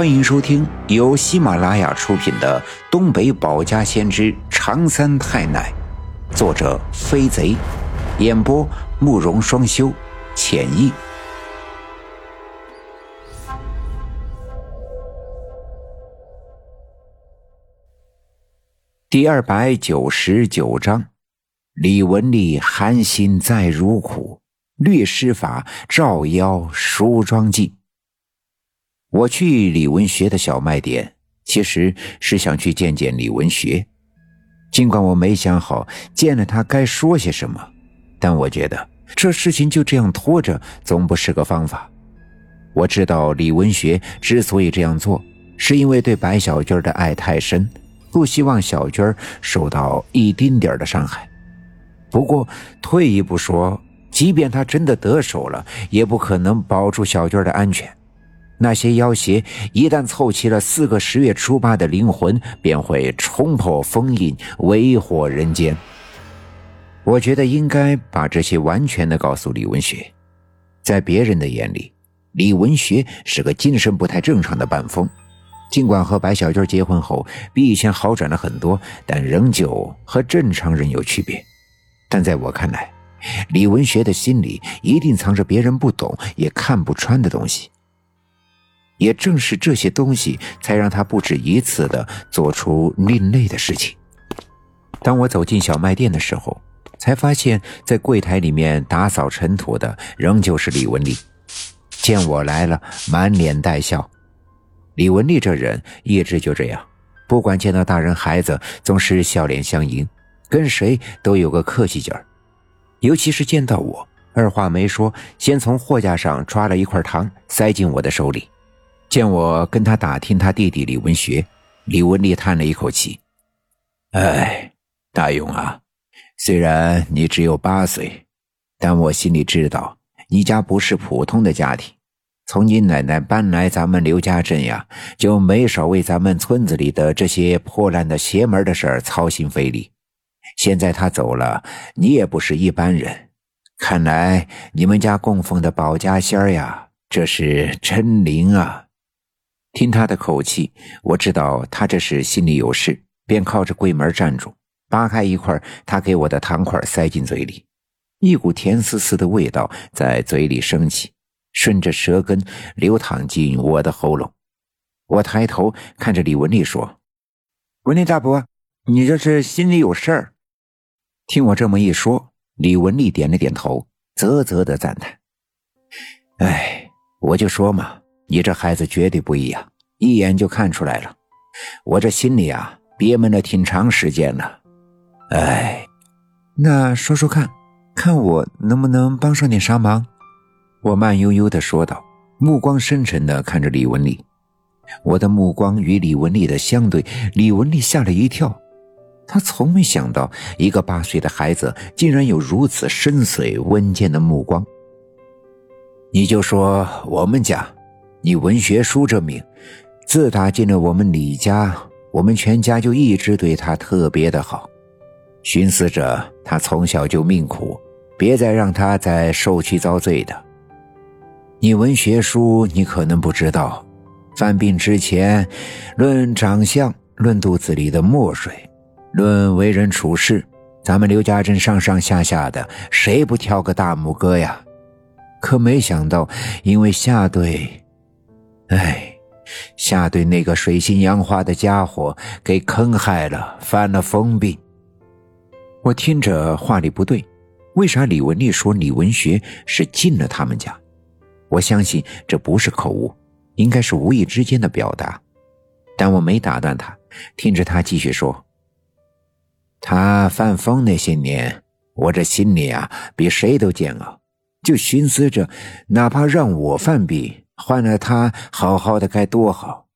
欢迎收听由喜马拉雅出品的《东北保家先知长三太奶》，作者飞贼，演播慕容双修，浅意。第二百九十九章，李文丽寒心再如苦，律师法照妖梳妆记。我去李文学的小卖店，其实是想去见见李文学。尽管我没想好见了他该说些什么，但我觉得这事情就这样拖着，总不是个方法。我知道李文学之所以这样做，是因为对白小军的爱太深，不希望小军受到一丁点的伤害。不过退一步说，即便他真的得手了，也不可能保住小军的安全。那些妖邪一旦凑齐了四个十月初八的灵魂，便会冲破封印，为祸人间。我觉得应该把这些完全的告诉李文学。在别人的眼里，李文学是个精神不太正常的半疯。尽管和白小娟结婚后比以前好转了很多，但仍旧和正常人有区别。但在我看来，李文学的心里一定藏着别人不懂也看不穿的东西。也正是这些东西，才让他不止一次的做出另类的事情。当我走进小卖店的时候，才发现，在柜台里面打扫尘土的仍旧是李文丽。见我来了，满脸带笑。李文丽这人一直就这样，不管见到大人孩子，总是笑脸相迎，跟谁都有个客气劲儿。尤其是见到我，二话没说，先从货架上抓了一块糖，塞进我的手里。见我跟他打听他弟弟李文学，李文丽叹了一口气：“哎，大勇啊，虽然你只有八岁，但我心里知道你家不是普通的家庭。从你奶奶搬来咱们刘家镇呀，就没少为咱们村子里的这些破烂的邪门的事儿操心费力。现在他走了，你也不是一般人。看来你们家供奉的保家仙儿呀，这是真灵啊！”听他的口气，我知道他这是心里有事，便靠着柜门站住，扒开一块他给我的糖块，塞进嘴里，一股甜丝丝的味道在嘴里升起，顺着舌根流淌进我的喉咙。我抬头看着李文丽说：“文丽大伯，你这是心里有事儿？”听我这么一说，李文丽点了点头，啧啧的赞叹：“哎，我就说嘛。”你这孩子绝对不一样，一眼就看出来了。我这心里啊憋闷了挺长时间了。哎，那说说看，看我能不能帮上点啥忙？我慢悠悠的说道，目光深沉的看着李文丽。我的目光与李文丽的相对，李文丽吓了一跳。她从没想到，一个八岁的孩子竟然有如此深邃温健的目光。你就说我们家。你文学书这命，自打进了我们李家，我们全家就一直对他特别的好。寻思着他从小就命苦，别再让他再受气遭罪的。你文学书，你可能不知道，犯病之前，论长相，论肚子里的墨水，论为人处事，咱们刘家镇上上下下的谁不挑个大拇哥呀？可没想到，因为下对。哎，夏对那个水性杨花的家伙给坑害了，犯了疯病。我听着话里不对，为啥李文丽说李文学是进了他们家？我相信这不是口误，应该是无意之间的表达。但我没打断他，听着他继续说：“他犯疯那些年，我这心里啊比谁都煎熬，就寻思着，哪怕让我犯病。”换了他好好的该多好，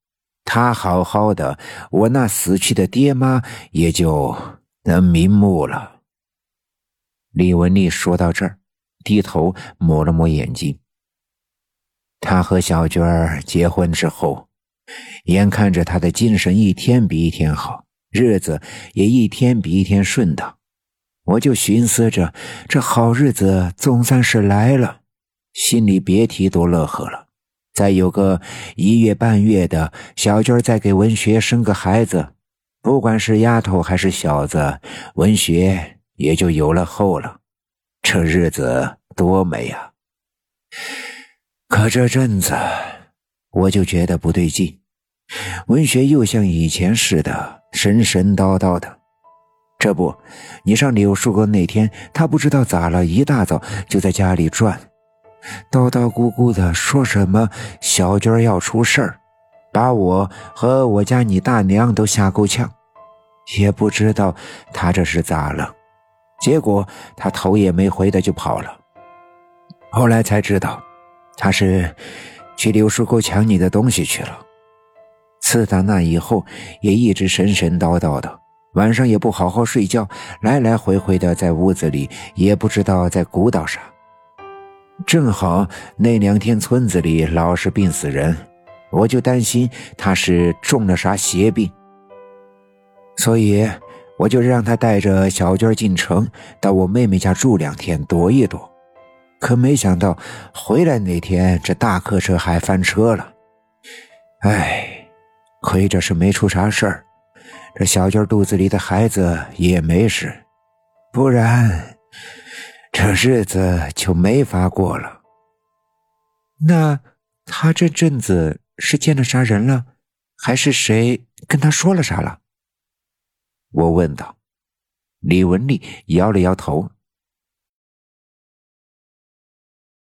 他好好的，我那死去的爹妈也就能瞑目了。李文丽说到这儿，低头抹了抹眼睛。他和小娟儿结婚之后，眼看着他的精神一天比一天好，日子也一天比一天顺当，我就寻思着，这好日子总算是来了，心里别提多乐呵了。再有个一月半月的小娟再给文学生个孩子，不管是丫头还是小子，文学也就有了后了。这日子多美呀！可这阵子，我就觉得不对劲，文学又像以前似的神神叨叨的。这不，你上柳树沟那天，他不知道咋了，一大早就在家里转。叨叨咕咕的说什么小娟要出事儿，把我和我家你大娘都吓够呛，也不知道他这是咋了。结果他头也没回的就跑了。后来才知道，他是去柳树沟抢你的东西去了。自打那以后，也一直神神叨叨的，晚上也不好好睡觉，来来回回的在屋子里，也不知道在鼓捣啥。正好那两天村子里老是病死人，我就担心他是中了啥邪病，所以我就让他带着小娟进城，到我妹妹家住两天躲一躲。可没想到回来那天，这大客车还翻车了。哎，亏着是没出啥事儿，这小娟肚子里的孩子也没事，不然。这日子就没法过了。那他这阵子是见了啥人了，还是谁跟他说了啥了？我问道。李文丽摇了摇头。